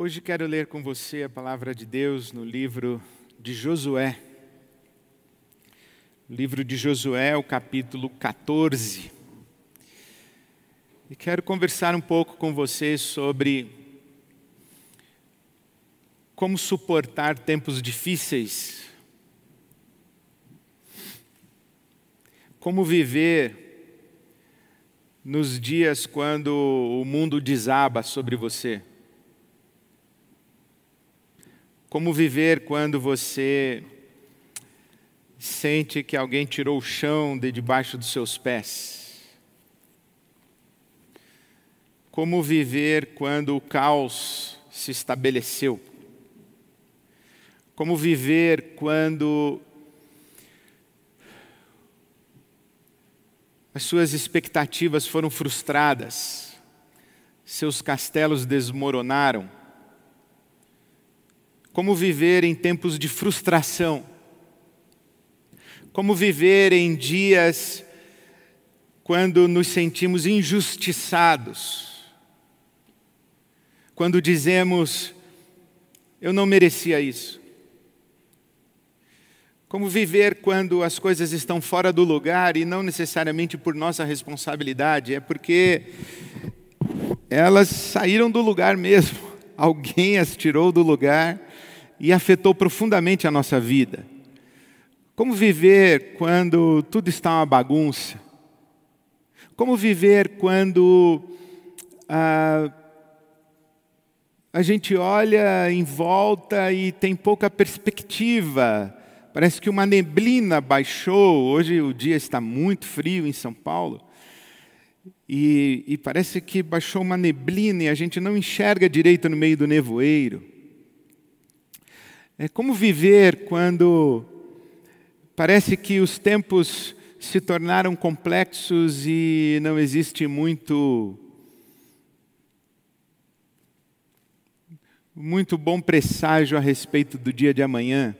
Hoje quero ler com você a palavra de Deus no livro de Josué. Livro de Josué, o capítulo 14. E quero conversar um pouco com você sobre como suportar tempos difíceis. Como viver nos dias quando o mundo desaba sobre você. Como viver quando você sente que alguém tirou o chão de debaixo dos seus pés? Como viver quando o caos se estabeleceu? Como viver quando as suas expectativas foram frustradas, seus castelos desmoronaram? Como viver em tempos de frustração? Como viver em dias quando nos sentimos injustiçados? Quando dizemos, eu não merecia isso. Como viver quando as coisas estão fora do lugar e não necessariamente por nossa responsabilidade, é porque elas saíram do lugar mesmo. Alguém as tirou do lugar e afetou profundamente a nossa vida. Como viver quando tudo está uma bagunça? Como viver quando ah, a gente olha em volta e tem pouca perspectiva? Parece que uma neblina baixou. Hoje o dia está muito frio em São Paulo. E, e parece que baixou uma neblina e a gente não enxerga direito no meio do nevoeiro. É como viver quando parece que os tempos se tornaram complexos e não existe muito muito bom presságio a respeito do dia de amanhã.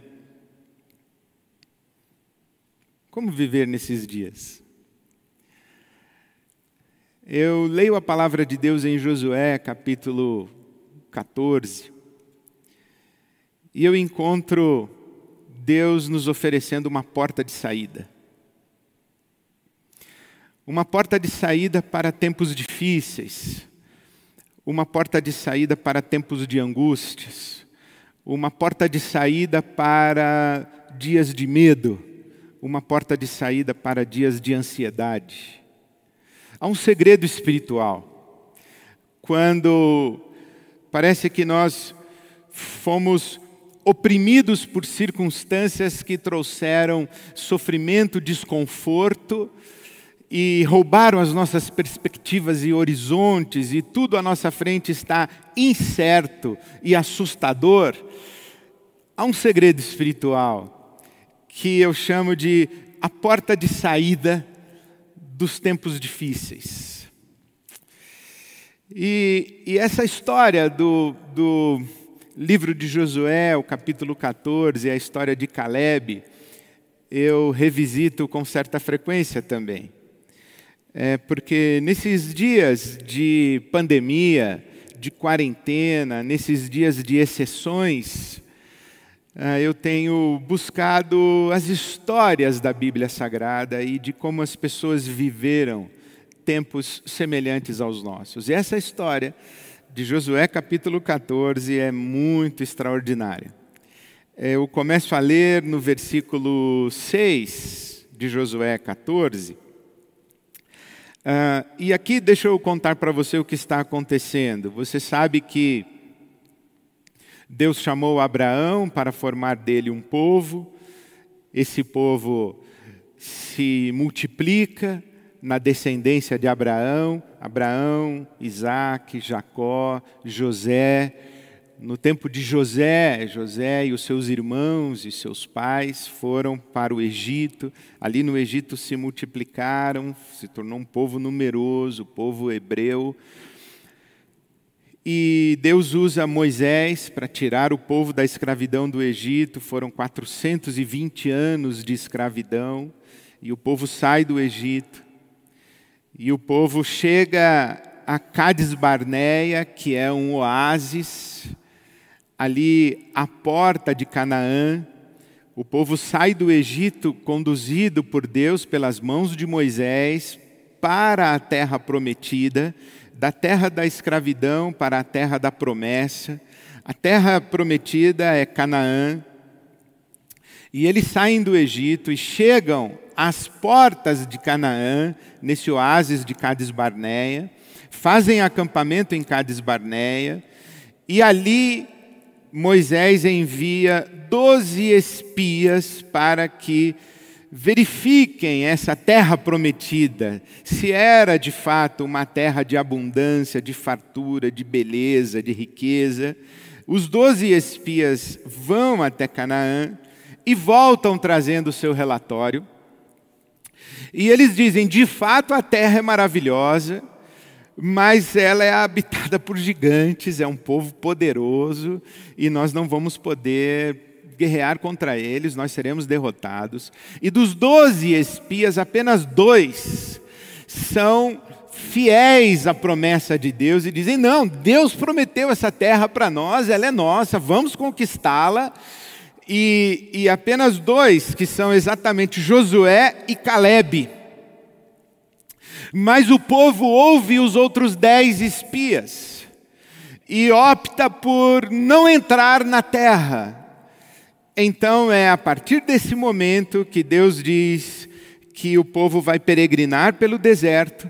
Como viver nesses dias? Eu leio a palavra de Deus em Josué, capítulo 14. E eu encontro Deus nos oferecendo uma porta de saída. Uma porta de saída para tempos difíceis, uma porta de saída para tempos de angústias, uma porta de saída para dias de medo, uma porta de saída para dias de ansiedade. Há um segredo espiritual. Quando parece que nós fomos oprimidos por circunstâncias que trouxeram sofrimento, desconforto e roubaram as nossas perspectivas e horizontes, e tudo à nossa frente está incerto e assustador. Há um segredo espiritual que eu chamo de a porta de saída dos tempos difíceis. E, e essa história do, do livro de Josué, o capítulo 14, a história de Caleb, eu revisito com certa frequência também. É porque nesses dias de pandemia, de quarentena, nesses dias de exceções, é, eu tenho buscado as histórias da Bíblia Sagrada e de como as pessoas viveram tempos semelhantes aos nossos. E essa história de Josué capítulo 14 é muito extraordinária. Eu começo a ler no versículo 6 de Josué 14. Uh, ah, e aqui deixa eu contar para você o que está acontecendo. Você sabe que Deus chamou Abraão para formar dele um povo, esse povo se multiplica, na descendência de Abraão, Abraão, Isaac, Jacó, José. No tempo de José, José e os seus irmãos e seus pais foram para o Egito. Ali no Egito se multiplicaram, se tornou um povo numeroso, o povo hebreu. E Deus usa Moisés para tirar o povo da escravidão do Egito. Foram 420 anos de escravidão. E o povo sai do Egito e o povo chega a Cades Barneia, que é um oásis, ali à porta de Canaã, o povo sai do Egito conduzido por Deus pelas mãos de Moisés para a terra prometida, da terra da escravidão para a terra da promessa. A terra prometida é Canaã. E eles saem do Egito e chegam às portas de Canaã, nesse oásis de Cades Barneia, fazem acampamento em Cades Barneia, e ali Moisés envia doze espias para que verifiquem essa terra prometida, se era de fato uma terra de abundância, de fartura, de beleza, de riqueza. Os doze espias vão até Canaã e voltam trazendo o seu relatório. E eles dizem: de fato a terra é maravilhosa, mas ela é habitada por gigantes, é um povo poderoso e nós não vamos poder guerrear contra eles, nós seremos derrotados. E dos doze espias, apenas dois são fiéis à promessa de Deus e dizem: não, Deus prometeu essa terra para nós, ela é nossa, vamos conquistá-la. E, e apenas dois, que são exatamente Josué e Caleb. Mas o povo ouve os outros dez espias e opta por não entrar na terra. Então é a partir desse momento que Deus diz que o povo vai peregrinar pelo deserto,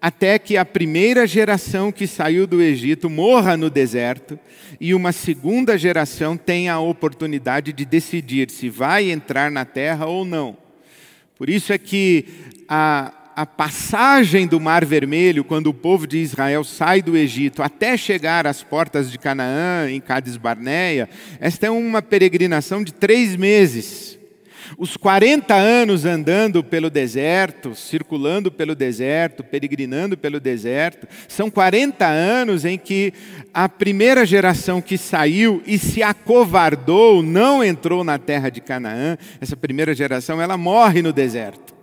até que a primeira geração que saiu do Egito morra no deserto e uma segunda geração tenha a oportunidade de decidir se vai entrar na terra ou não. Por isso é que a, a passagem do Mar Vermelho, quando o povo de Israel sai do Egito até chegar às portas de Canaã, em Cades Barneia, esta é uma peregrinação de três meses. Os 40 anos andando pelo deserto, circulando pelo deserto, peregrinando pelo deserto, são 40 anos em que a primeira geração que saiu e se acovardou, não entrou na terra de Canaã, essa primeira geração, ela morre no deserto.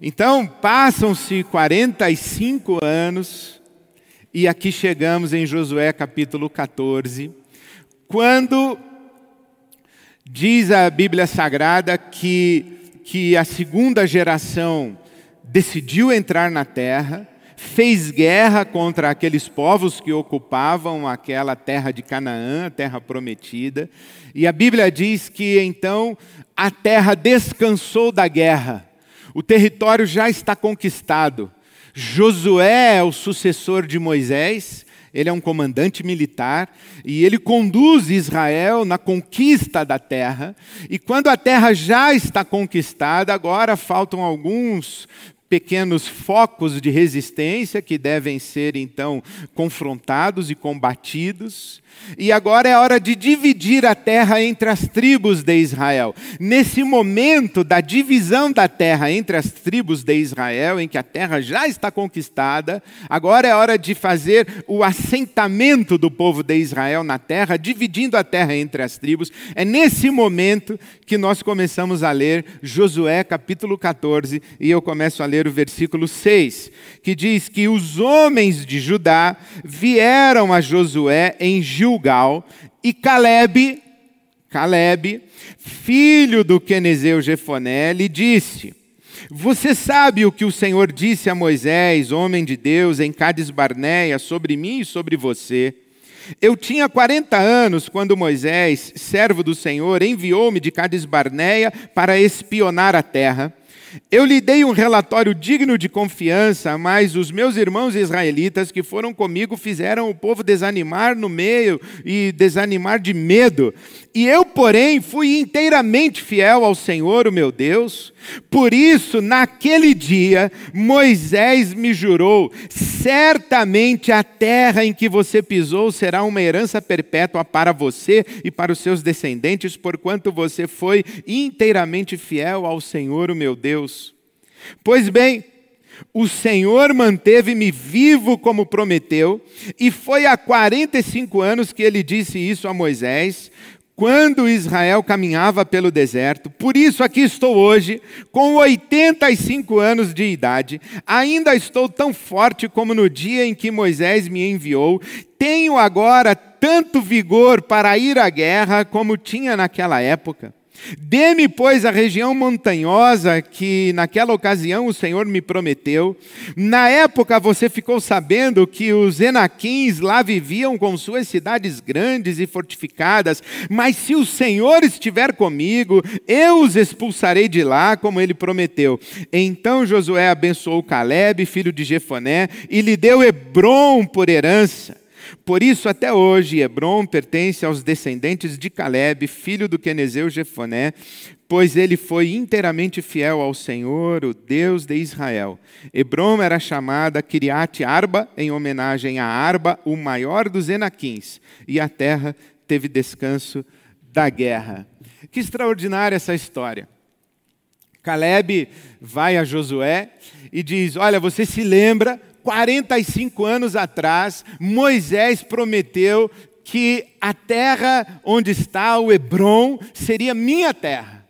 Então, passam-se 45 anos, e aqui chegamos em Josué capítulo 14, quando diz a Bíblia Sagrada que, que a segunda geração decidiu entrar na terra, fez guerra contra aqueles povos que ocupavam aquela terra de Canaã, a terra prometida, e a Bíblia diz que então a terra descansou da guerra. O território já está conquistado. Josué é o sucessor de Moisés, ele é um comandante militar e ele conduz Israel na conquista da terra. E quando a terra já está conquistada, agora faltam alguns pequenos focos de resistência que devem ser então confrontados e combatidos. E agora é hora de dividir a terra entre as tribos de Israel. Nesse momento da divisão da terra entre as tribos de Israel, em que a terra já está conquistada, agora é hora de fazer o assentamento do povo de Israel na terra, dividindo a terra entre as tribos. É nesse momento que nós começamos a ler Josué capítulo 14, e eu começo a ler versículo 6, que diz que os homens de Judá vieram a Josué em Gil Gilgal, e Caleb, Caleb, filho do Quenezeu Jefoné, lhe disse: Você sabe o que o Senhor disse a Moisés, homem de Deus, em Cades Barneia, sobre mim e sobre você? Eu tinha 40 anos quando Moisés, servo do Senhor, enviou-me de Cades Barneia para espionar a terra. Eu lhe dei um relatório digno de confiança, mas os meus irmãos israelitas que foram comigo fizeram o povo desanimar no meio e desanimar de medo. E eu, porém, fui inteiramente fiel ao Senhor, o meu Deus. Por isso, naquele dia, Moisés me jurou: certamente a terra em que você pisou será uma herança perpétua para você e para os seus descendentes, porquanto você foi inteiramente fiel ao Senhor, o meu Deus. Pois bem, o Senhor manteve-me vivo como prometeu, e foi há 45 anos que ele disse isso a Moisés, quando Israel caminhava pelo deserto. Por isso aqui estou hoje, com 85 anos de idade. Ainda estou tão forte como no dia em que Moisés me enviou. Tenho agora tanto vigor para ir à guerra como tinha naquela época. Dê-me, pois, a região montanhosa que naquela ocasião o Senhor me prometeu. Na época você ficou sabendo que os Enaquins lá viviam com suas cidades grandes e fortificadas, mas se o Senhor estiver comigo, eu os expulsarei de lá, como ele prometeu. Então Josué abençoou Caleb, filho de Jefoné, e lhe deu Hebron por herança. Por isso, até hoje, Hebron pertence aos descendentes de Caleb, filho do Quenezeu Jefoné, pois ele foi inteiramente fiel ao Senhor, o Deus de Israel. Hebron era chamada Kiriat Arba, em homenagem a Arba, o maior dos Enaquins, e a terra teve descanso da guerra. Que extraordinária essa história. Caleb vai a Josué e diz: Olha, você se lembra 45 anos atrás, Moisés prometeu que a terra onde está o Hebron seria minha terra.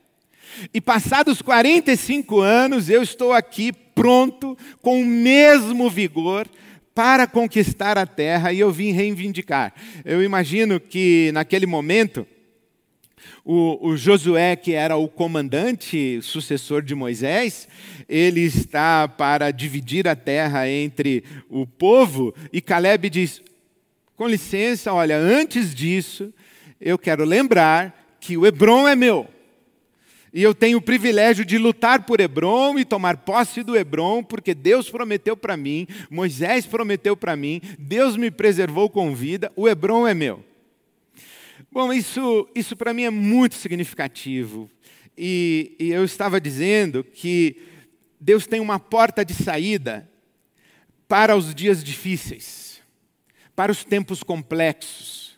E passados 45 anos, eu estou aqui pronto, com o mesmo vigor, para conquistar a terra e eu vim reivindicar. Eu imagino que naquele momento, o, o, Josué, que era o comandante, sucessor de Moisés, ele está para dividir a terra entre o povo, e Caleb diz: com licença, olha, antes disso, eu quero lembrar que o Hebron é meu. E eu tenho o privilégio de lutar por Hebron e tomar posse do Hebron, porque Deus prometeu para mim, Moisés prometeu para mim, Deus me preservou com vida, o Hebron é meu. Bom, isso, isso para mim é muito significativo. E, e eu estava dizendo que Deus tem uma porta de saída para os dias difíceis, para os tempos complexos,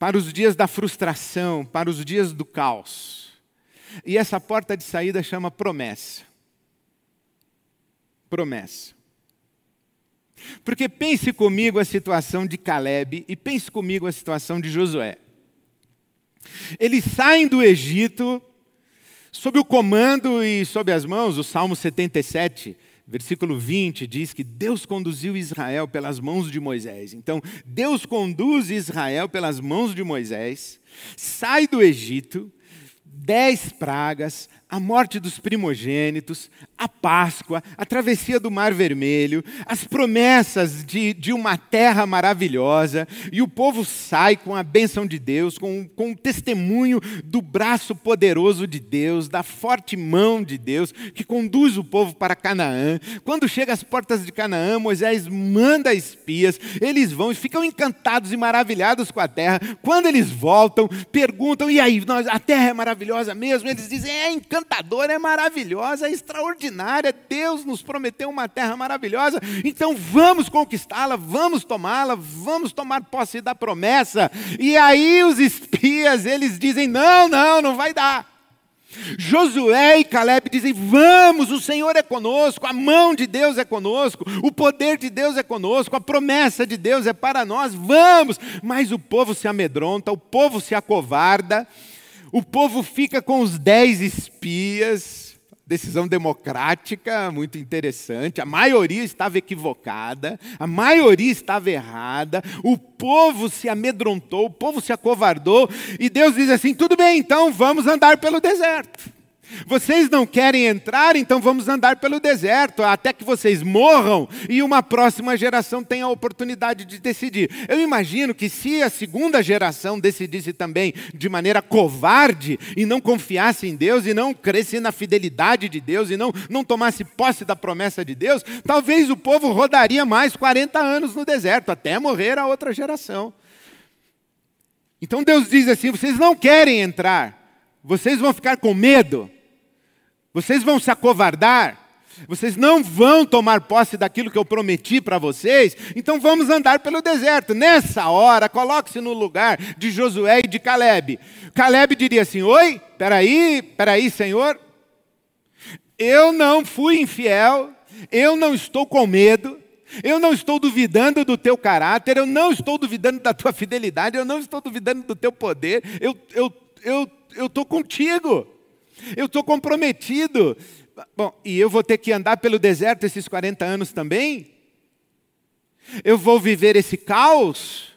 para os dias da frustração, para os dias do caos. E essa porta de saída chama promessa. Promessa. Porque pense comigo a situação de Caleb e pense comigo a situação de Josué. Eles saem do Egito sob o comando e sob as mãos, o Salmo 77, versículo 20, diz que Deus conduziu Israel pelas mãos de Moisés. Então, Deus conduz Israel pelas mãos de Moisés, sai do Egito, dez pragas, a morte dos primogênitos, a Páscoa, a travessia do Mar Vermelho, as promessas de, de uma terra maravilhosa, e o povo sai com a bênção de Deus, com, com o testemunho do braço poderoso de Deus, da forte mão de Deus, que conduz o povo para Canaã. Quando chega às portas de Canaã, Moisés manda espias, eles vão e ficam encantados e maravilhados com a terra. Quando eles voltam, perguntam: e aí, nós, a terra é maravilhosa mesmo? Eles dizem: é encantador encantadora, é maravilhosa, é extraordinária. Deus nos prometeu uma terra maravilhosa, então vamos conquistá-la, vamos tomá-la, vamos tomar posse da promessa. E aí os espias, eles dizem: não, não, não vai dar. Josué e Caleb dizem: Vamos, o Senhor é conosco, a mão de Deus é conosco, o poder de Deus é conosco, a promessa de Deus é para nós, vamos. Mas o povo se amedronta, o povo se acovarda, o povo fica com os dez espias, decisão democrática muito interessante. A maioria estava equivocada, a maioria estava errada. O povo se amedrontou, o povo se acovardou, e Deus diz assim: tudo bem, então vamos andar pelo deserto. Vocês não querem entrar, então vamos andar pelo deserto até que vocês morram e uma próxima geração tenha a oportunidade de decidir. Eu imagino que se a segunda geração decidisse também de maneira covarde e não confiasse em Deus e não crescesse na fidelidade de Deus e não, não tomasse posse da promessa de Deus, talvez o povo rodaria mais 40 anos no deserto até morrer a outra geração. Então Deus diz assim: vocês não querem entrar, vocês vão ficar com medo. Vocês vão se acovardar? Vocês não vão tomar posse daquilo que eu prometi para vocês? Então vamos andar pelo deserto. Nessa hora, coloque-se no lugar de Josué e de Caleb. Caleb diria assim: Oi, peraí, peraí, Senhor. Eu não fui infiel, eu não estou com medo, eu não estou duvidando do teu caráter, eu não estou duvidando da tua fidelidade, eu não estou duvidando do teu poder, eu estou eu, eu, eu contigo. Eu estou comprometido. Bom, e eu vou ter que andar pelo deserto esses 40 anos também? Eu vou viver esse caos?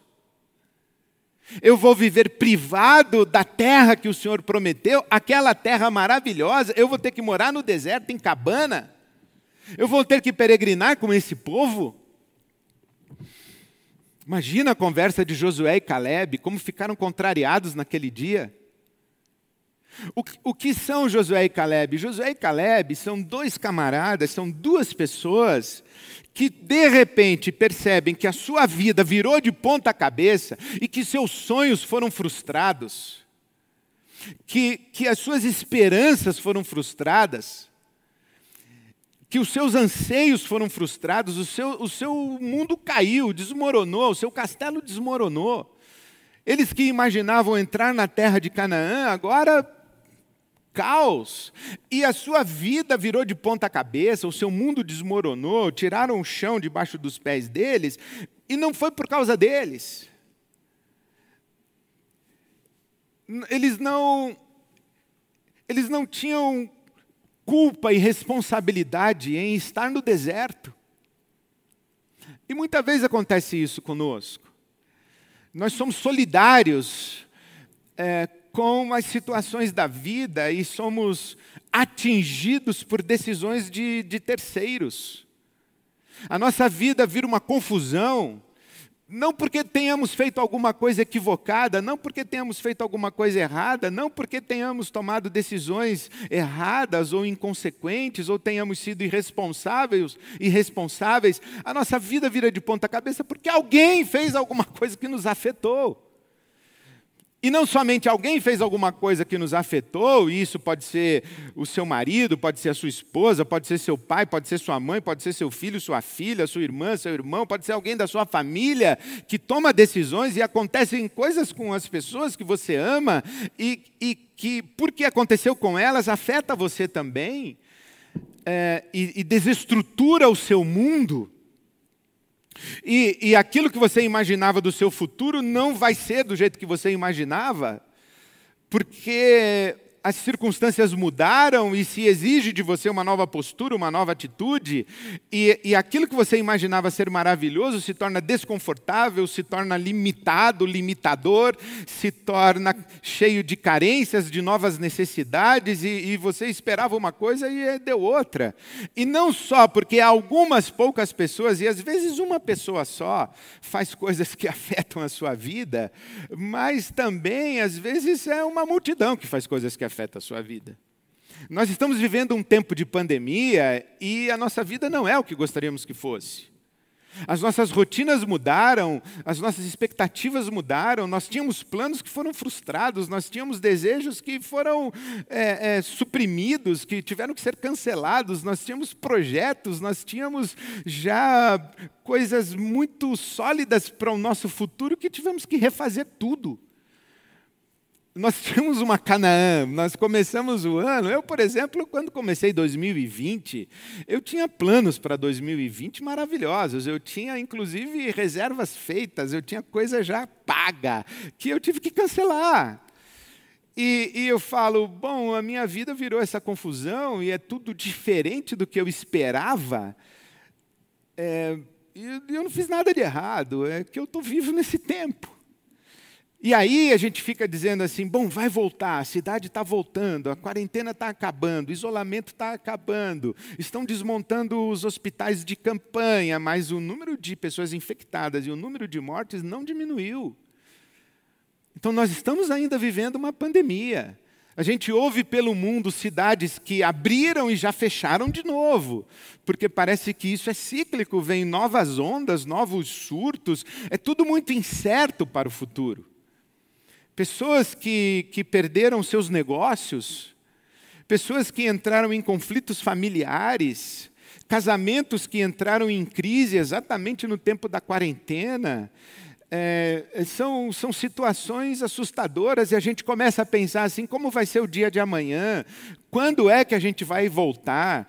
Eu vou viver privado da terra que o Senhor prometeu, aquela terra maravilhosa. Eu vou ter que morar no deserto, em cabana. Eu vou ter que peregrinar com esse povo. Imagina a conversa de Josué e Caleb, como ficaram contrariados naquele dia. O, o que são Josué e Caleb? Josué e Caleb são dois camaradas, são duas pessoas que de repente percebem que a sua vida virou de ponta cabeça e que seus sonhos foram frustrados, que, que as suas esperanças foram frustradas, que os seus anseios foram frustrados, o seu, o seu mundo caiu, desmoronou, o seu castelo desmoronou. Eles que imaginavam entrar na terra de Canaã, agora caos. E a sua vida virou de ponta cabeça, o seu mundo desmoronou, tiraram o chão debaixo dos pés deles, e não foi por causa deles. Eles não eles não tinham culpa e responsabilidade em estar no deserto. E muitas vezes acontece isso conosco. Nós somos solidários é, com as situações da vida e somos atingidos por decisões de, de terceiros. A nossa vida vira uma confusão, não porque tenhamos feito alguma coisa equivocada, não porque tenhamos feito alguma coisa errada, não porque tenhamos tomado decisões erradas ou inconsequentes, ou tenhamos sido irresponsáveis, irresponsáveis. A nossa vida vira de ponta cabeça porque alguém fez alguma coisa que nos afetou. E não somente alguém fez alguma coisa que nos afetou, e isso pode ser o seu marido, pode ser a sua esposa, pode ser seu pai, pode ser sua mãe, pode ser seu filho, sua filha, sua irmã, seu irmão, pode ser alguém da sua família que toma decisões e acontecem coisas com as pessoas que você ama e, e que, porque aconteceu com elas, afeta você também é, e, e desestrutura o seu mundo. E, e aquilo que você imaginava do seu futuro não vai ser do jeito que você imaginava, porque as circunstâncias mudaram e se exige de você uma nova postura, uma nova atitude, e, e, aquilo que você imaginava ser maravilhoso se torna desconfortável, se torna limitado, limitador, se torna cheio de carências, de novas necessidades, e, e você esperava uma coisa e deu outra. E não só porque algumas poucas pessoas, e às vezes uma pessoa só, faz coisas que afetam a sua vida, mas também, às vezes, é uma multidão que faz coisas que afeta a sua vida. Nós estamos vivendo um tempo de pandemia e a nossa vida não é o que gostaríamos que fosse. As nossas rotinas mudaram, as nossas expectativas mudaram, nós tínhamos planos que foram frustrados, nós tínhamos desejos que foram é, é, suprimidos, que tiveram que ser cancelados, nós tínhamos projetos, nós tínhamos já coisas muito sólidas para o nosso futuro que tivemos que refazer tudo nós tínhamos uma Canaã, nós começamos o ano. Eu, por exemplo, quando comecei 2020, eu tinha planos para 2020 maravilhosos. Eu tinha, inclusive, reservas feitas, eu tinha coisa já paga, que eu tive que cancelar. E, e eu falo, bom, a minha vida virou essa confusão e é tudo diferente do que eu esperava. É, e eu não fiz nada de errado, é que eu estou vivo nesse tempo. E aí a gente fica dizendo assim: bom, vai voltar, a cidade está voltando, a quarentena está acabando, o isolamento está acabando, estão desmontando os hospitais de campanha, mas o número de pessoas infectadas e o número de mortes não diminuiu. Então nós estamos ainda vivendo uma pandemia. A gente ouve pelo mundo cidades que abriram e já fecharam de novo, porque parece que isso é cíclico, vem novas ondas, novos surtos, é tudo muito incerto para o futuro. Pessoas que, que perderam seus negócios, pessoas que entraram em conflitos familiares, casamentos que entraram em crise exatamente no tempo da quarentena. É, são, são situações assustadoras e a gente começa a pensar assim: como vai ser o dia de amanhã? Quando é que a gente vai voltar?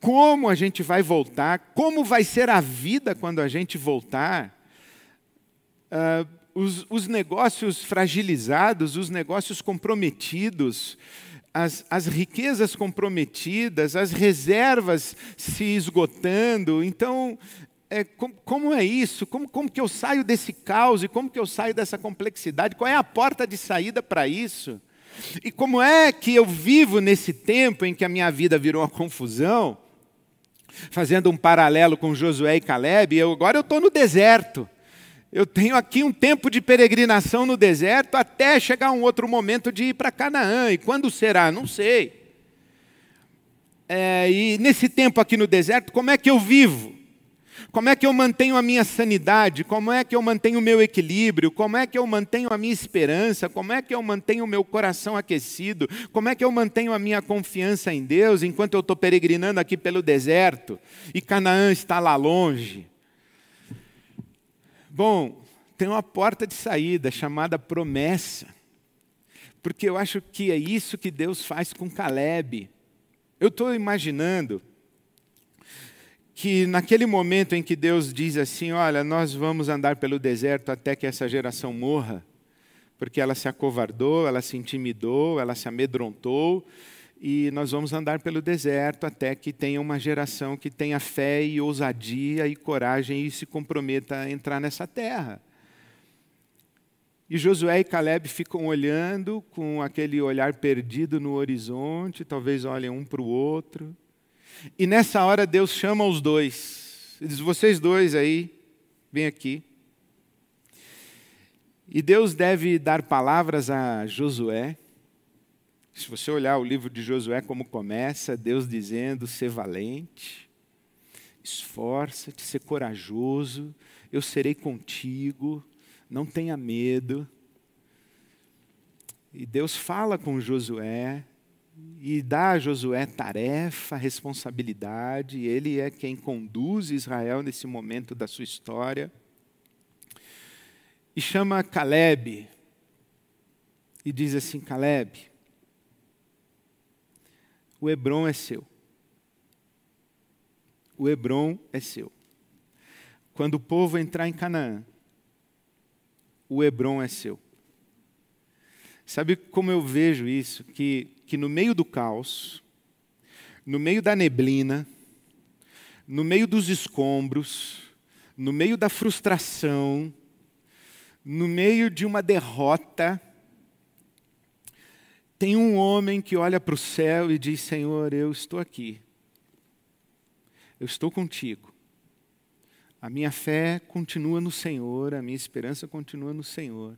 Como a gente vai voltar? Como vai ser a vida quando a gente voltar? Uh, os, os negócios fragilizados, os negócios comprometidos, as, as, riquezas comprometidas, as reservas se esgotando. Então, é, como, como, é isso? Como, como que eu saio desse caos e como que eu saio dessa complexidade? Qual é a porta de saída para isso? E como é que eu vivo nesse tempo em que a minha vida virou uma confusão? Fazendo um paralelo com Josué e Caleb, eu, agora eu estou no deserto. Eu tenho aqui um tempo de peregrinação no deserto até chegar um outro momento de ir para Canaã. E quando será? Não sei. É, e nesse tempo aqui no deserto, como é que eu vivo? Como é que eu mantenho a minha sanidade? Como é que eu mantenho o meu equilíbrio? Como é que eu mantenho a minha esperança? Como é que eu mantenho o meu coração aquecido? Como é que eu mantenho a minha confiança em Deus enquanto eu estou peregrinando aqui pelo deserto e Canaã está lá longe? Bom, tem uma porta de saída chamada promessa, porque eu acho que é isso que Deus faz com Caleb. Eu estou imaginando que naquele momento em que Deus diz assim: Olha, nós vamos andar pelo deserto até que essa geração morra, porque ela se acovardou, ela se intimidou, ela se amedrontou, e nós vamos andar pelo deserto até que tenha uma geração que tenha fé e ousadia e coragem e se comprometa a entrar nessa terra. E Josué e Caleb ficam olhando com aquele olhar perdido no horizonte, talvez olhem um para o outro. E nessa hora Deus chama os dois. Ele diz: Vocês dois aí, vem aqui. E Deus deve dar palavras a Josué. Se você olhar o livro de Josué como começa, Deus dizendo: ser valente, esforça-te, ser corajoso, eu serei contigo, não tenha medo. E Deus fala com Josué, e dá a Josué tarefa, responsabilidade, ele é quem conduz Israel nesse momento da sua história. E chama Caleb e diz assim: Caleb, o Hebron é seu. O Hebron é seu. Quando o povo entrar em Canaã, o Hebron é seu. Sabe como eu vejo isso? Que, que no meio do caos, no meio da neblina, no meio dos escombros, no meio da frustração, no meio de uma derrota, tem um homem que olha para o céu e diz: Senhor, eu estou aqui, eu estou contigo. A minha fé continua no Senhor, a minha esperança continua no Senhor.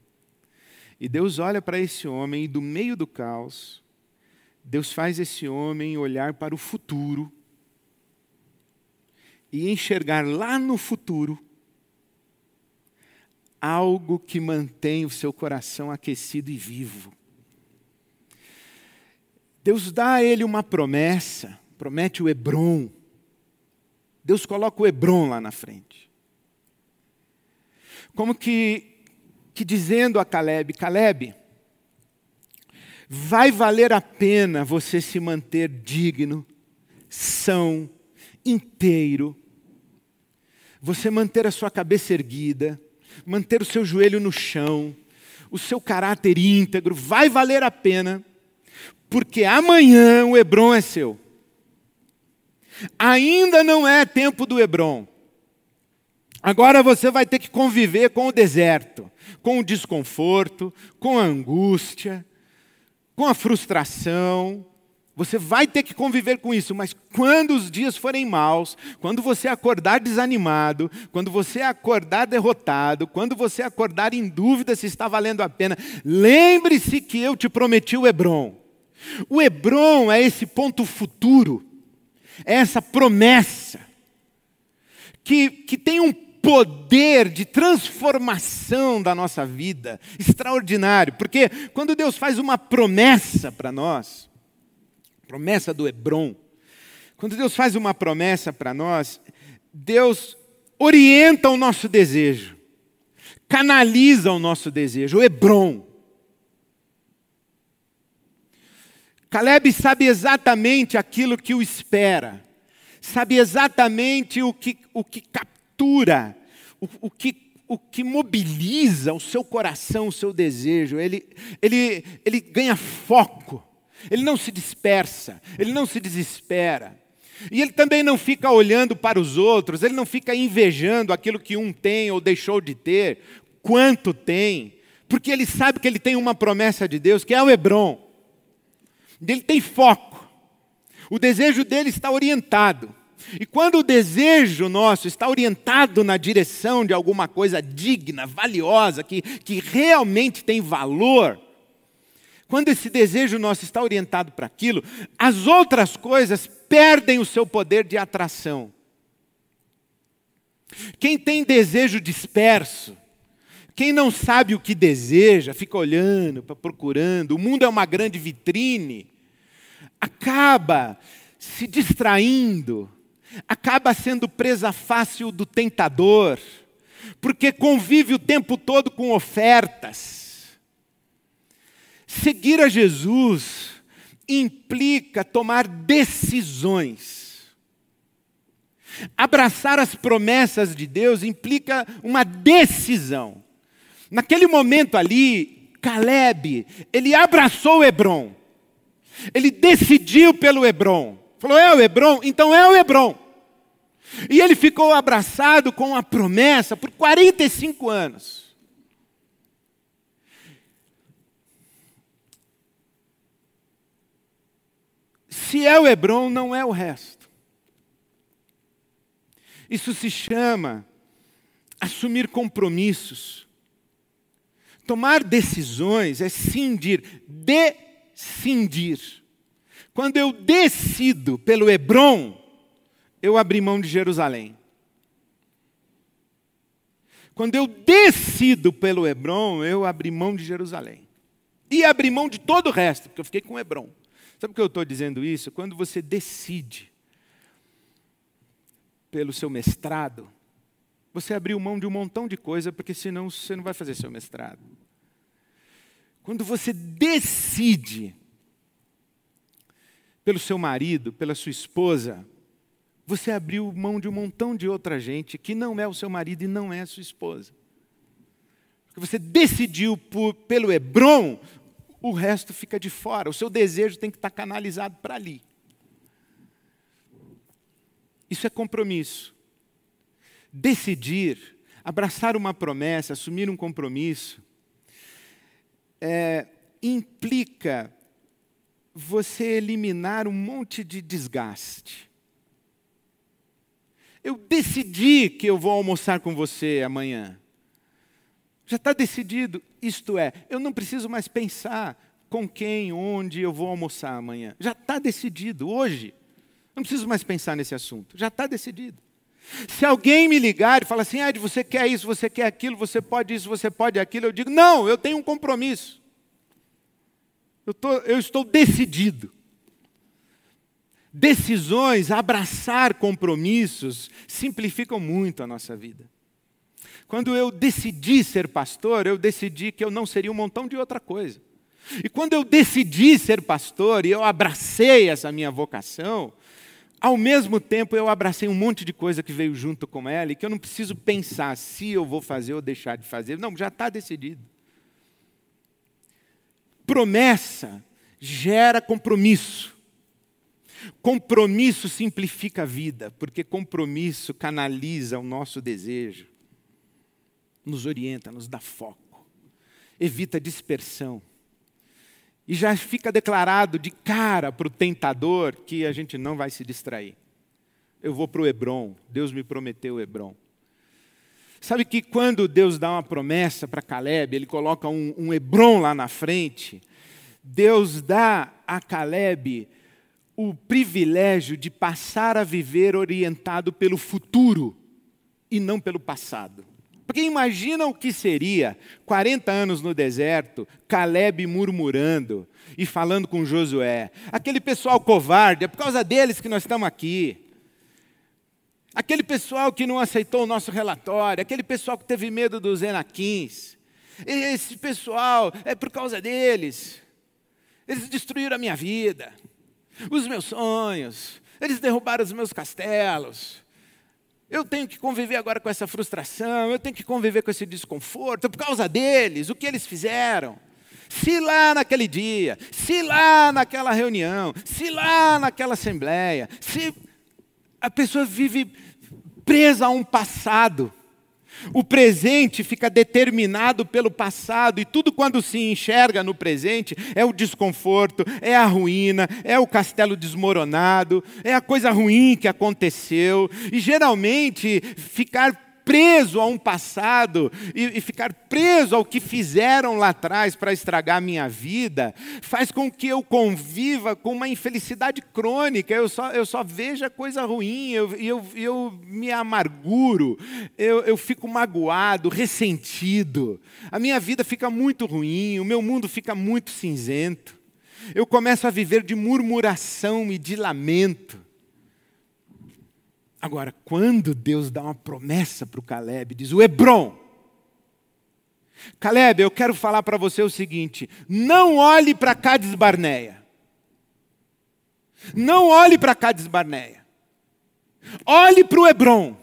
E Deus olha para esse homem e, do meio do caos, Deus faz esse homem olhar para o futuro e enxergar lá no futuro algo que mantém o seu coração aquecido e vivo. Deus dá a ele uma promessa, promete o Hebron. Deus coloca o Hebron lá na frente. Como que que dizendo a Caleb: Caleb, vai valer a pena você se manter digno, são, inteiro, você manter a sua cabeça erguida, manter o seu joelho no chão, o seu caráter íntegro, vai valer a pena, porque amanhã o Hebron é seu. Ainda não é tempo do Hebron. Agora você vai ter que conviver com o deserto com o desconforto, com a angústia, com a frustração. Você vai ter que conviver com isso, mas quando os dias forem maus, quando você acordar desanimado, quando você acordar derrotado, quando você acordar em dúvida se está valendo a pena, lembre-se que eu te prometi o Hebron. O Hebron é esse ponto futuro, é essa promessa, que, que tem um poder de transformação da nossa vida extraordinário, porque quando Deus faz uma promessa para nós, promessa do Hebron, quando Deus faz uma promessa para nós, Deus orienta o nosso desejo, canaliza o nosso desejo, o Hebron. Caleb sabe exatamente aquilo que o espera, sabe exatamente o que, o que captura, o, o, que, o que mobiliza o seu coração, o seu desejo, ele, ele, ele ganha foco, ele não se dispersa, ele não se desespera. E ele também não fica olhando para os outros, ele não fica invejando aquilo que um tem ou deixou de ter, quanto tem, porque ele sabe que ele tem uma promessa de Deus, que é o Hebron. Ele tem foco. O desejo dele está orientado. E quando o desejo nosso está orientado na direção de alguma coisa digna, valiosa, que, que realmente tem valor, quando esse desejo nosso está orientado para aquilo, as outras coisas perdem o seu poder de atração. Quem tem desejo disperso, quem não sabe o que deseja, fica olhando, procurando, o mundo é uma grande vitrine, acaba se distraindo, acaba sendo presa fácil do tentador, porque convive o tempo todo com ofertas. Seguir a Jesus implica tomar decisões. Abraçar as promessas de Deus implica uma decisão. Naquele momento ali, Caleb, ele abraçou Hebron. Ele decidiu pelo Hebron. Falou: é o Hebron? Então é o Hebron. E ele ficou abraçado com a promessa por 45 anos. Se é o Hebron, não é o resto. Isso se chama assumir compromissos. Tomar decisões é cindir, descindir. Quando eu decido pelo Hebron, eu abri mão de Jerusalém. Quando eu decido pelo Hebron, eu abri mão de Jerusalém. E abri mão de todo o resto, porque eu fiquei com Hebron. Sabe por que eu estou dizendo isso? Quando você decide pelo seu mestrado, você abriu mão de um montão de coisa, porque senão você não vai fazer seu mestrado. Quando você decide pelo seu marido, pela sua esposa, você abriu mão de um montão de outra gente que não é o seu marido e não é a sua esposa. Porque você decidiu por, pelo Hebron, o resto fica de fora. O seu desejo tem que estar canalizado para ali. Isso é compromisso. Decidir, abraçar uma promessa, assumir um compromisso, é, implica você eliminar um monte de desgaste. Eu decidi que eu vou almoçar com você amanhã. Já está decidido, isto é, eu não preciso mais pensar com quem, onde eu vou almoçar amanhã. Já está decidido, hoje. Não preciso mais pensar nesse assunto, já está decidido. Se alguém me ligar e falar assim, Ed, você quer isso, você quer aquilo, você pode isso, você pode aquilo, eu digo, não, eu tenho um compromisso. Eu, tô, eu estou decidido. Decisões, abraçar compromissos, simplificam muito a nossa vida. Quando eu decidi ser pastor, eu decidi que eu não seria um montão de outra coisa. E quando eu decidi ser pastor e eu abracei essa minha vocação, ao mesmo tempo eu abracei um monte de coisa que veio junto com ela e que eu não preciso pensar se eu vou fazer ou deixar de fazer. Não, já está decidido. Promessa gera compromisso. Compromisso simplifica a vida, porque compromisso canaliza o nosso desejo, nos orienta, nos dá foco, evita dispersão. E já fica declarado de cara para o tentador que a gente não vai se distrair. Eu vou para o Hebron, Deus me prometeu o Hebron. Sabe que quando Deus dá uma promessa para Caleb, ele coloca um, um Hebron lá na frente, Deus dá a Caleb o privilégio de passar a viver orientado pelo futuro e não pelo passado. Porque imagina o que seria 40 anos no deserto, Caleb murmurando e falando com Josué. Aquele pessoal covarde, é por causa deles que nós estamos aqui. Aquele pessoal que não aceitou o nosso relatório, aquele pessoal que teve medo dos Enaquins. Esse pessoal, é por causa deles. Eles destruíram a minha vida, os meus sonhos, eles derrubaram os meus castelos. Eu tenho que conviver agora com essa frustração, eu tenho que conviver com esse desconforto, por causa deles, o que eles fizeram. Se lá naquele dia, se lá naquela reunião, se lá naquela assembleia, se A pessoa vive presa a um passado. O presente fica determinado pelo passado, e tudo quando se enxerga no presente é o desconforto, é a ruína, é o castelo desmoronado, é a coisa ruim que aconteceu. E geralmente ficar preso a um passado e, e ficar preso ao que fizeram lá atrás para estragar minha vida, faz com que eu conviva com uma infelicidade crônica, eu só, eu só vejo a coisa ruim, eu, eu, eu me amarguro, eu, eu fico magoado, ressentido, a minha vida fica muito ruim, o meu mundo fica muito cinzento, eu começo a viver de murmuração e de lamento. Agora, quando Deus dá uma promessa para o Caleb, diz: o Hebron. Caleb, eu quero falar para você o seguinte: não olhe para Cades Barneia. Não olhe para Cades Barneia. Olhe para o Hebron.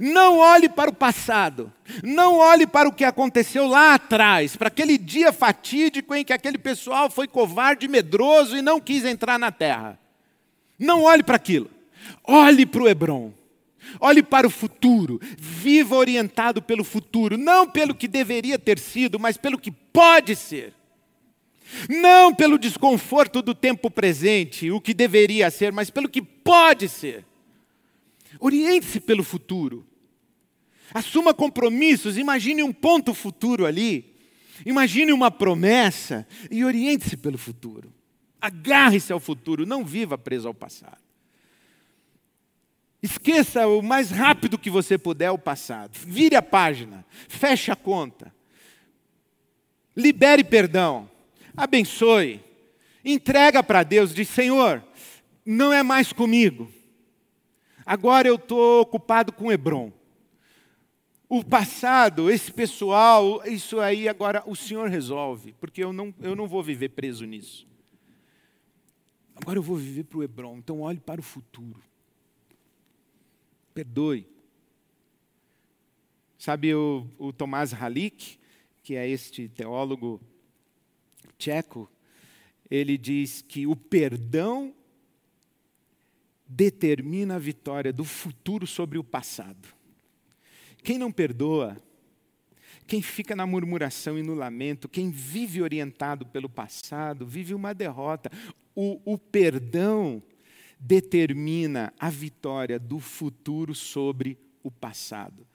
Não olhe para o passado. Não olhe para o que aconteceu lá atrás, para aquele dia fatídico em que aquele pessoal foi covarde, medroso e não quis entrar na terra. Não olhe para aquilo. Olhe para o Hebron. Olhe para o futuro, viva orientado pelo futuro, não pelo que deveria ter sido, mas pelo que pode ser. Não pelo desconforto do tempo presente, o que deveria ser, mas pelo que pode ser. Oriente-se pelo futuro. Assuma compromissos, imagine um ponto futuro ali. Imagine uma promessa e oriente-se pelo futuro. Agarre-se ao futuro, não viva preso ao passado. Esqueça o mais rápido que você puder o passado. Vire a página. Feche a conta. Libere perdão. Abençoe. Entrega para Deus. Diz: Senhor, não é mais comigo. Agora eu estou ocupado com Hebron. O passado, esse pessoal, isso aí agora o Senhor resolve, porque eu não, eu não vou viver preso nisso. Agora eu vou viver para o Hebron, então olhe para o futuro perdoe. Sabe o, o Tomás Halik, que é este teólogo tcheco, ele diz que o perdão determina a vitória do futuro sobre o passado. Quem não perdoa, quem fica na murmuração e no lamento, quem vive orientado pelo passado, vive uma derrota. O, o perdão determina a vitória do futuro sobre o passado.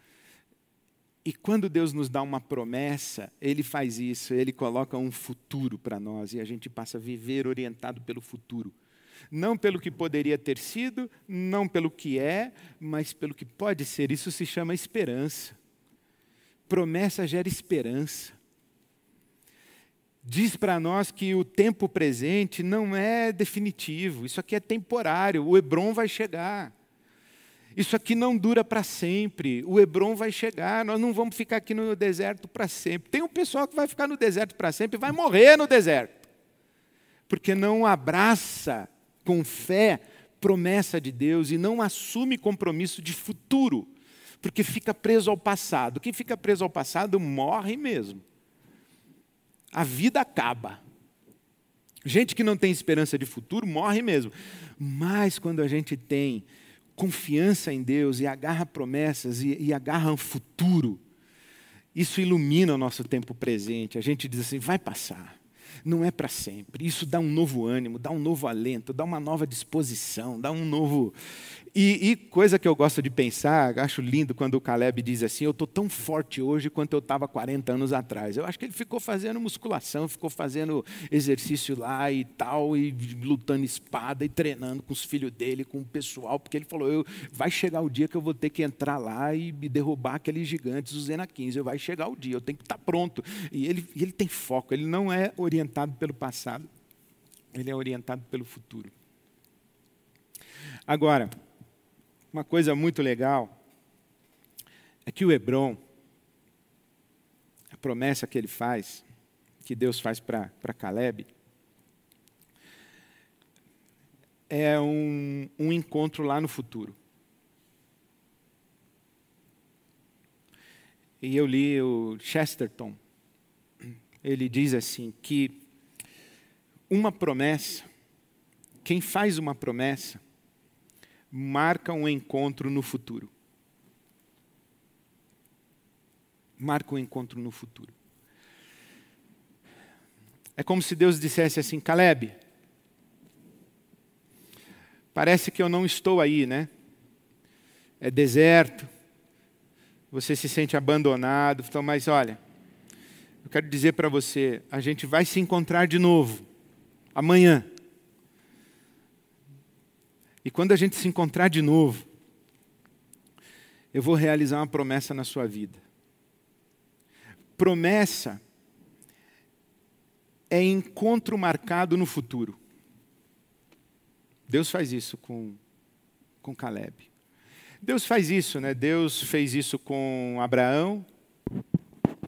E quando Deus nos dá uma promessa, Ele faz isso, Ele coloca um futuro para nós e a gente passa a viver orientado pelo futuro. Não pelo que poderia ter sido, não pelo que é, mas pelo que pode ser. Isso se chama esperança. Promessa gera esperança diz para nós que o tempo presente não é definitivo, isso aqui é temporário, o Hebron vai chegar. Isso aqui não dura para sempre, o Hebron vai chegar, nós não vamos ficar aqui no deserto para sempre. Tem um pessoal que vai ficar no deserto para sempre e vai morrer no deserto, porque não abraça com fé promessa de Deus e não assume compromisso de futuro, porque fica preso ao passado. Quem fica preso ao passado morre mesmo a vida acaba. Gente que não tem esperança de futuro morre mesmo. Mas quando a gente tem confiança em Deus e agarra promessas e, e agarra um futuro, isso ilumina o nosso tempo presente. A gente diz assim: vai passar, não é para sempre. Isso dá um novo ânimo, dá um novo alento, dá uma nova disposição, dá um novo. E, e, coisa que eu gosto de pensar, acho lindo quando o Caleb diz assim: Eu estou tão forte hoje quanto eu estava 40 anos atrás. Eu acho que ele ficou fazendo musculação, ficou fazendo exercício lá e tal, e lutando espada e treinando com os filhos dele, com o pessoal, porque ele falou: eu, Vai chegar o dia que eu vou ter que entrar lá e me derrubar aqueles gigantes, os Zena 15. Vai chegar o dia, eu tenho que estar tá pronto. E ele, ele tem foco, ele não é orientado pelo passado, ele é orientado pelo futuro. Agora, uma coisa muito legal é que o Hebron, a promessa que ele faz, que Deus faz para Caleb, é um, um encontro lá no futuro. E eu li o Chesterton, ele diz assim: que uma promessa, quem faz uma promessa, marca um encontro no futuro. Marca um encontro no futuro. É como se Deus dissesse assim: Caleb, parece que eu não estou aí, né? É deserto, você se sente abandonado, então, mas olha, eu quero dizer para você, a gente vai se encontrar de novo amanhã. E quando a gente se encontrar de novo, eu vou realizar uma promessa na sua vida. Promessa é encontro marcado no futuro. Deus faz isso com, com Caleb. Deus faz isso, né? Deus fez isso com Abraão,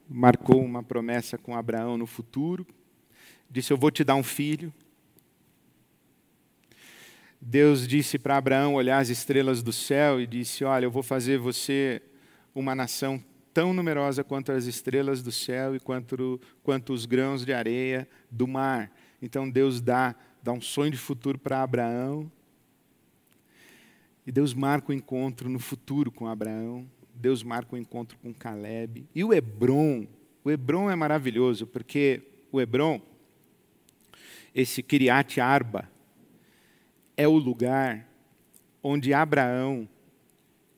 marcou uma promessa com Abraão no futuro, disse: Eu vou te dar um filho. Deus disse para Abraão olhar as estrelas do céu e disse: Olha, eu vou fazer você uma nação tão numerosa quanto as estrelas do céu e quanto, quanto os grãos de areia do mar. Então Deus dá, dá um sonho de futuro para Abraão. E Deus marca o encontro no futuro com Abraão. Deus marca o encontro com Caleb. E o Hebron, o Hebron é maravilhoso, porque o Hebron, esse Kiriat Arba, é o lugar onde Abraão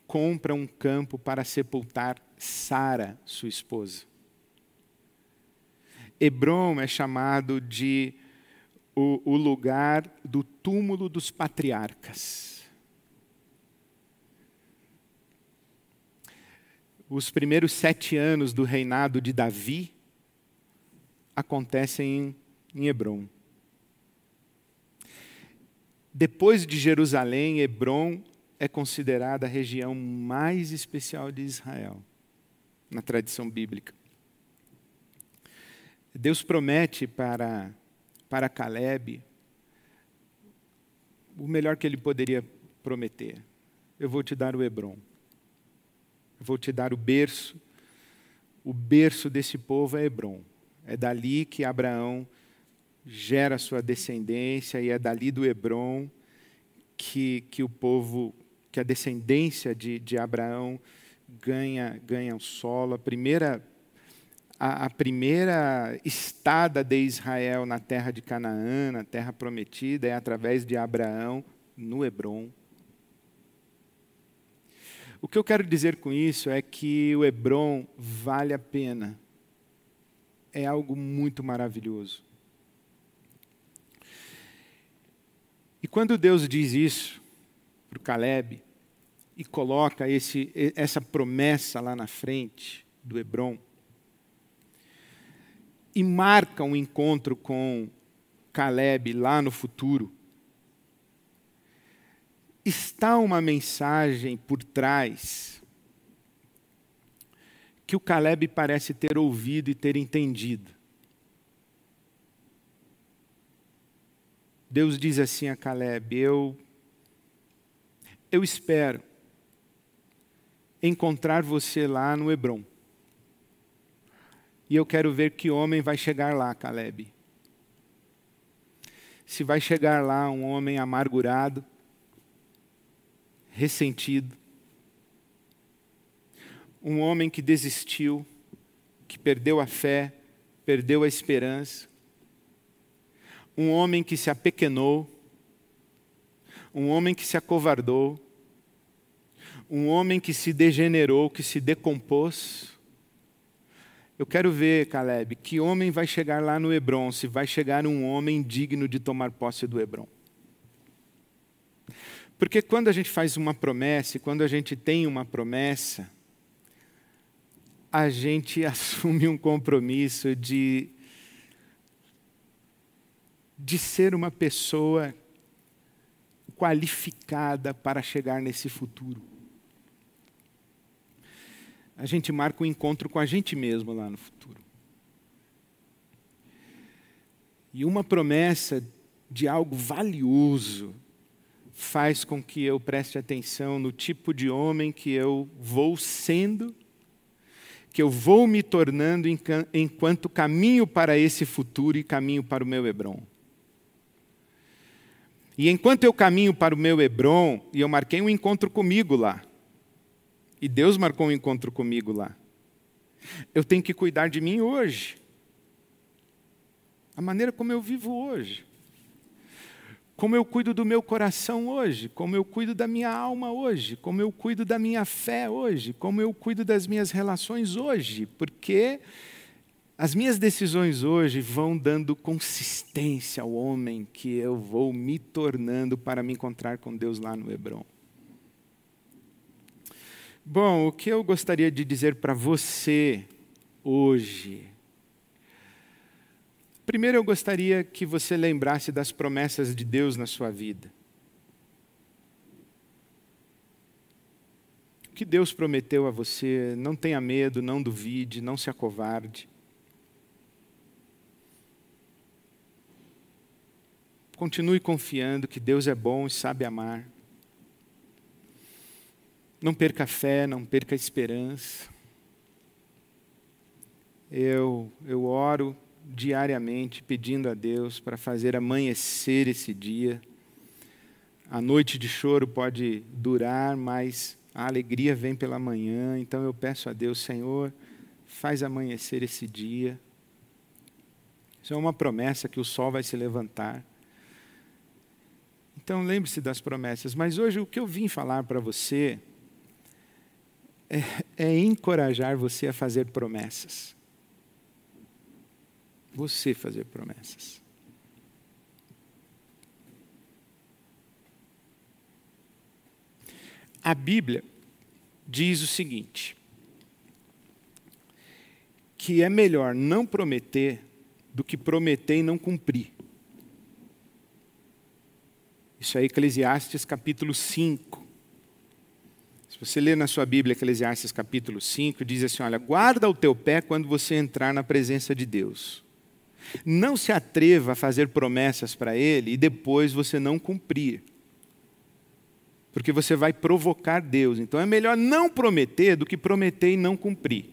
compra um campo para sepultar Sara, sua esposa. Hebron é chamado de o, o, lugar do túmulo dos patriarcas. Os primeiros sete anos do reinado de Davi acontecem em, em Hebron. Depois de Jerusalém, Hebron é considerada a região mais especial de Israel, na tradição bíblica. Deus promete para, para Caleb o melhor que ele poderia prometer. Eu vou te dar o Hebron. Eu vou te dar o berço. O berço desse povo é Hebron. É dali que Abraão gera sua descendência e é dali do Hebron que, que o povo, que a descendência de, de Abraão ganha, ganha o solo. A primeira, a, a primeira estada de Israel na terra de Canaã, na terra prometida, é através de Abraão no Hebron. O que eu quero dizer com isso é que o Hebron vale a pena. É algo muito maravilhoso. E quando Deus diz isso para o Caleb e coloca esse, essa promessa lá na frente do Hebron, e marca um encontro com Caleb lá no futuro, está uma mensagem por trás que o Caleb parece ter ouvido e ter entendido. Deus diz assim a Caleb: Eu, eu espero encontrar você lá no Hebron. E eu quero ver que homem vai chegar lá, Caleb. Se vai chegar lá um homem amargurado, ressentido, um homem que desistiu, que perdeu a fé, perdeu a esperança, um homem que se apequenou, um homem que se acovardou, um homem que se degenerou, que se decompôs. Eu quero ver, Caleb, que homem vai chegar lá no Hebron, se vai chegar um homem digno de tomar posse do Hebron. Porque quando a gente faz uma promessa, e quando a gente tem uma promessa, a gente assume um compromisso de de ser uma pessoa qualificada para chegar nesse futuro. A gente marca um encontro com a gente mesmo lá no futuro. E uma promessa de algo valioso faz com que eu preste atenção no tipo de homem que eu vou sendo, que eu vou me tornando enquanto caminho para esse futuro e caminho para o meu Hebron. E enquanto eu caminho para o meu Hebron, e eu marquei um encontro comigo lá, e Deus marcou um encontro comigo lá, eu tenho que cuidar de mim hoje. A maneira como eu vivo hoje. Como eu cuido do meu coração hoje, como eu cuido da minha alma hoje, como eu cuido da minha fé hoje, como eu cuido das minhas relações hoje, porque as minhas decisões hoje vão dando consistência ao homem que eu vou me tornando para me encontrar com Deus lá no Hebron. Bom, o que eu gostaria de dizer para você hoje? Primeiro, eu gostaria que você lembrasse das promessas de Deus na sua vida. O que Deus prometeu a você, não tenha medo, não duvide, não se acovarde. Continue confiando que Deus é bom e sabe amar. Não perca a fé, não perca a esperança. Eu, eu oro diariamente pedindo a Deus para fazer amanhecer esse dia. A noite de choro pode durar, mas a alegria vem pela manhã. Então eu peço a Deus, Senhor, faz amanhecer esse dia. Isso é uma promessa que o sol vai se levantar. Então lembre-se das promessas. Mas hoje o que eu vim falar para você é, é encorajar você a fazer promessas. Você fazer promessas. A Bíblia diz o seguinte: que é melhor não prometer do que prometer e não cumprir. Isso é Eclesiastes capítulo 5. Se você ler na sua Bíblia Eclesiastes capítulo 5, diz assim: Olha, guarda o teu pé quando você entrar na presença de Deus. Não se atreva a fazer promessas para Ele e depois você não cumprir. Porque você vai provocar Deus. Então é melhor não prometer do que prometer e não cumprir.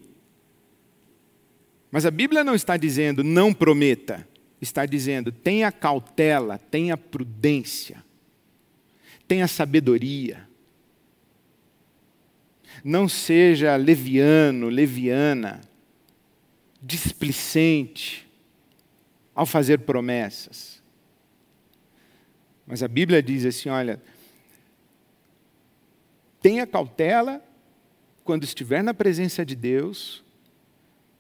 Mas a Bíblia não está dizendo não prometa, está dizendo tenha cautela, tenha prudência tenha sabedoria. Não seja leviano, leviana, displicente ao fazer promessas. Mas a Bíblia diz assim: olha, tenha cautela quando estiver na presença de Deus,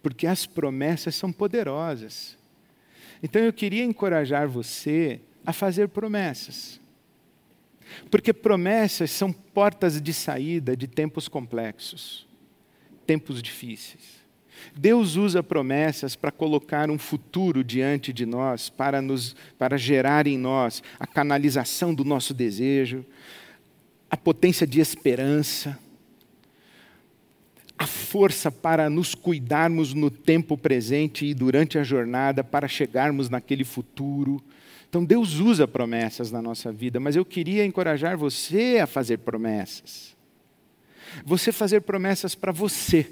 porque as promessas são poderosas. Então eu queria encorajar você a fazer promessas. Porque promessas são portas de saída de tempos complexos, tempos difíceis. Deus usa promessas para colocar um futuro diante de nós, para, nos, para gerar em nós a canalização do nosso desejo, a potência de esperança, a força para nos cuidarmos no tempo presente e durante a jornada para chegarmos naquele futuro. Então Deus usa promessas na nossa vida, mas eu queria encorajar você a fazer promessas. Você fazer promessas para você.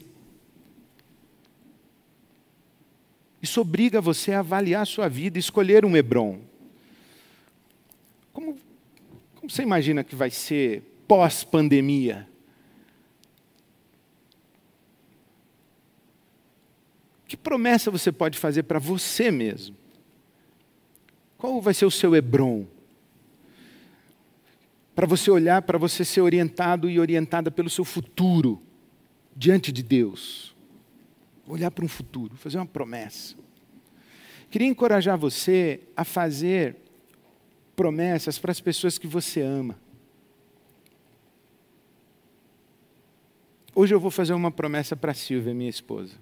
Isso obriga você a avaliar a sua vida, escolher um Hebron. Como, como você imagina que vai ser pós-pandemia? Que promessa você pode fazer para você mesmo? Qual vai ser o seu Hebron? Para você olhar, para você ser orientado e orientada pelo seu futuro diante de Deus. Olhar para um futuro, fazer uma promessa. Queria encorajar você a fazer promessas para as pessoas que você ama. Hoje eu vou fazer uma promessa para a Silvia, minha esposa.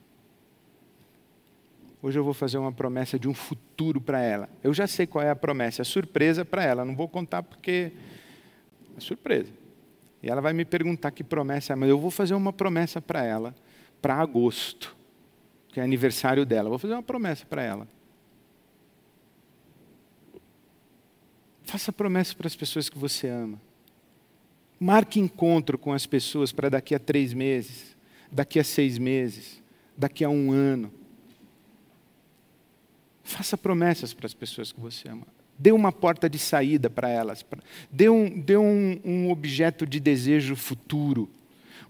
Hoje eu vou fazer uma promessa de um futuro para ela. Eu já sei qual é a promessa, é surpresa para ela. Não vou contar porque é surpresa. E ela vai me perguntar que promessa é, mas eu vou fazer uma promessa para ela para agosto, que é aniversário dela. Vou fazer uma promessa para ela. Faça promessa para as pessoas que você ama. Marque encontro com as pessoas para daqui a três meses, daqui a seis meses, daqui a um ano. Faça promessas para as pessoas que você ama. Dê uma porta de saída para elas. Dê, um, dê um, um objeto de desejo futuro,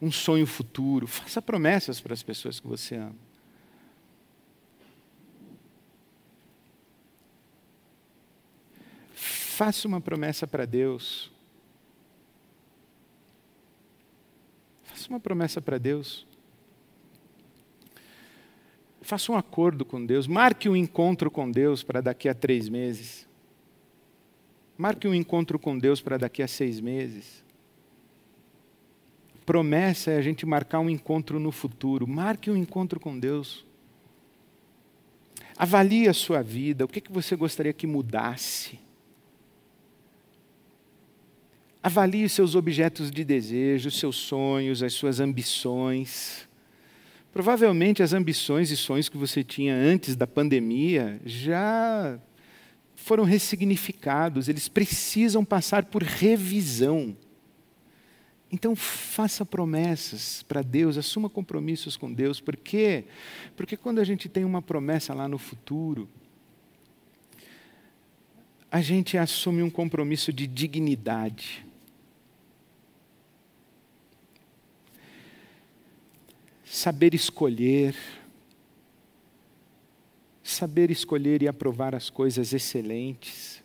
um sonho futuro. Faça promessas para as pessoas que você ama. Faça uma promessa para Deus. Faça uma promessa para Deus. Faça um acordo com Deus. Marque um encontro com Deus para daqui a três meses. Marque um encontro com Deus para daqui a seis meses. Promessa é a gente marcar um encontro no futuro. Marque um encontro com Deus. Avalie a sua vida. O que, que você gostaria que mudasse? Avalie os seus objetos de desejo, os seus sonhos, as suas ambições. Provavelmente as ambições e sonhos que você tinha antes da pandemia já foram ressignificados, eles precisam passar por revisão. Então faça promessas para Deus, assuma compromissos com Deus, por quê? Porque quando a gente tem uma promessa lá no futuro, a gente assume um compromisso de dignidade. Saber escolher, saber escolher e aprovar as coisas excelentes.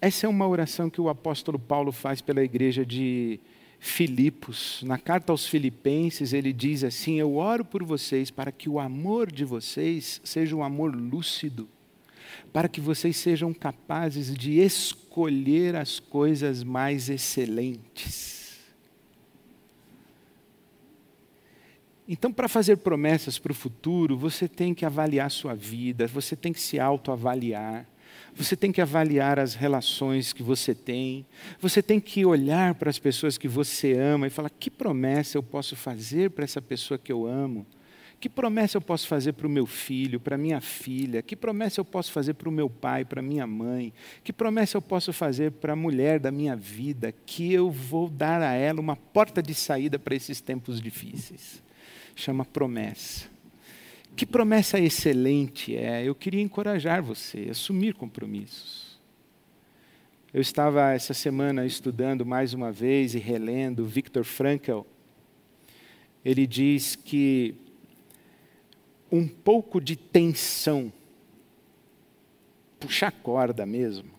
Essa é uma oração que o apóstolo Paulo faz pela igreja de Filipos. Na carta aos Filipenses, ele diz assim: Eu oro por vocês para que o amor de vocês seja um amor lúcido, para que vocês sejam capazes de escolher as coisas mais excelentes Então, para fazer promessas para o futuro, você tem que avaliar sua vida, você tem que se autoavaliar, você tem que avaliar as relações que você tem, você tem que olhar para as pessoas que você ama e falar: que promessa eu posso fazer para essa pessoa que eu amo? Que promessa eu posso fazer para o meu filho, para minha filha? Que promessa eu posso fazer para o meu pai, para minha mãe? Que promessa eu posso fazer para a mulher da minha vida? Que eu vou dar a ela uma porta de saída para esses tempos difíceis chama promessa. Que promessa excelente é! Eu queria encorajar você a assumir compromissos. Eu estava essa semana estudando mais uma vez e relendo Viktor Frankl. Ele diz que um pouco de tensão, puxar corda mesmo,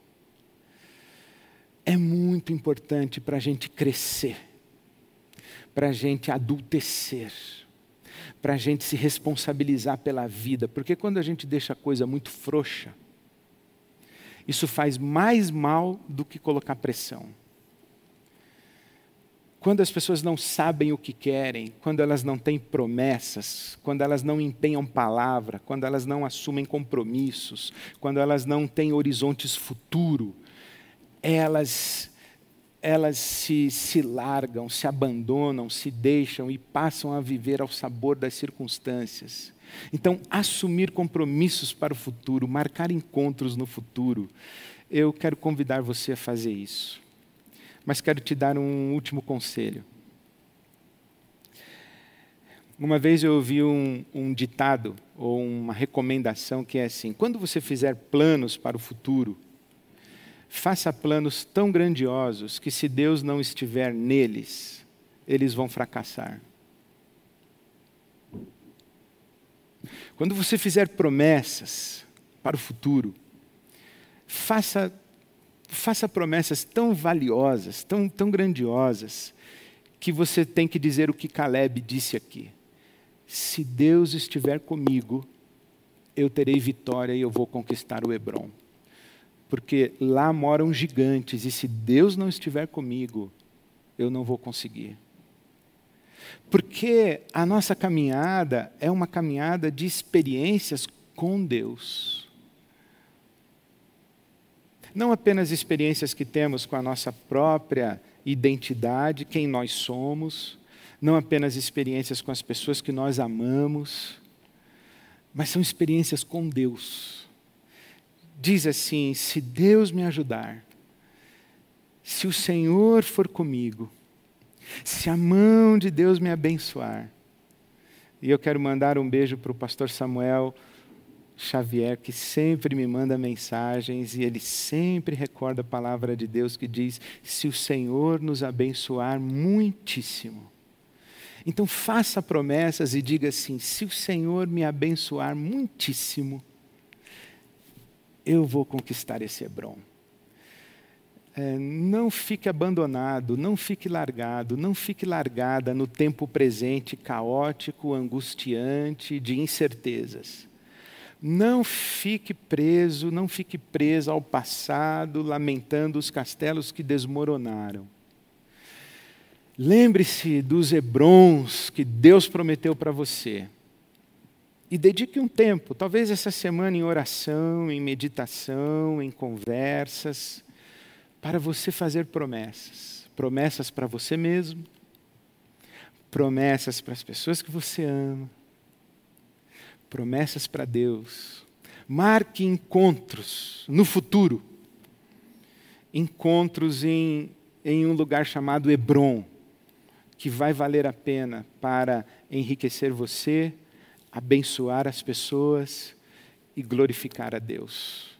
é muito importante para a gente crescer, para a gente adultecer para a gente se responsabilizar pela vida, porque quando a gente deixa a coisa muito frouxa, isso faz mais mal do que colocar pressão. Quando as pessoas não sabem o que querem, quando elas não têm promessas, quando elas não empenham palavra, quando elas não assumem compromissos, quando elas não têm horizontes futuro, elas elas se, se largam, se abandonam, se deixam e passam a viver ao sabor das circunstâncias. Então, assumir compromissos para o futuro, marcar encontros no futuro, eu quero convidar você a fazer isso. Mas quero te dar um último conselho. Uma vez eu ouvi um, um ditado ou uma recomendação que é assim: quando você fizer planos para o futuro, faça planos tão grandiosos que, se Deus não estiver neles, eles vão fracassar. Quando você fizer promessas para o futuro, faça, faça promessas tão valiosas, tão, tão grandiosas, que você tem que dizer o que Caleb disse aqui: se Deus estiver comigo, eu terei vitória e eu vou conquistar o Hebron porque lá moram gigantes e se Deus não estiver comigo, eu não vou conseguir. Porque a nossa caminhada é uma caminhada de experiências com Deus. Não apenas experiências que temos com a nossa própria identidade, quem nós somos, não apenas experiências com as pessoas que nós amamos, mas são experiências com Deus diz assim: se Deus me ajudar, se o Senhor for comigo, se a mão de Deus me abençoar. E eu quero mandar um beijo para o pastor Samuel, Xavier, que sempre me manda mensagens e ele sempre recorda a palavra de Deus que diz: se o Senhor nos abençoar muitíssimo. Então faça promessas e diga assim: se o Senhor me abençoar muitíssimo, eu vou conquistar esse Hebron. É, não fique abandonado, não fique largado, não fique largada no tempo presente caótico, angustiante, de incertezas. Não fique preso, não fique presa ao passado, lamentando os castelos que desmoronaram. Lembre-se dos Hebrons que Deus prometeu para você. E dedique um tempo, talvez essa semana, em oração, em meditação, em conversas, para você fazer promessas. Promessas para você mesmo, promessas para as pessoas que você ama, promessas para Deus. Marque encontros no futuro. Encontros em, em um lugar chamado Hebron, que vai valer a pena para enriquecer você, abençoar as pessoas e glorificar a Deus.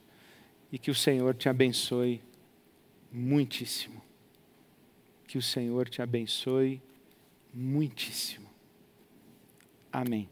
E que o Senhor te abençoe muitíssimo. Que o Senhor te abençoe muitíssimo. Amém.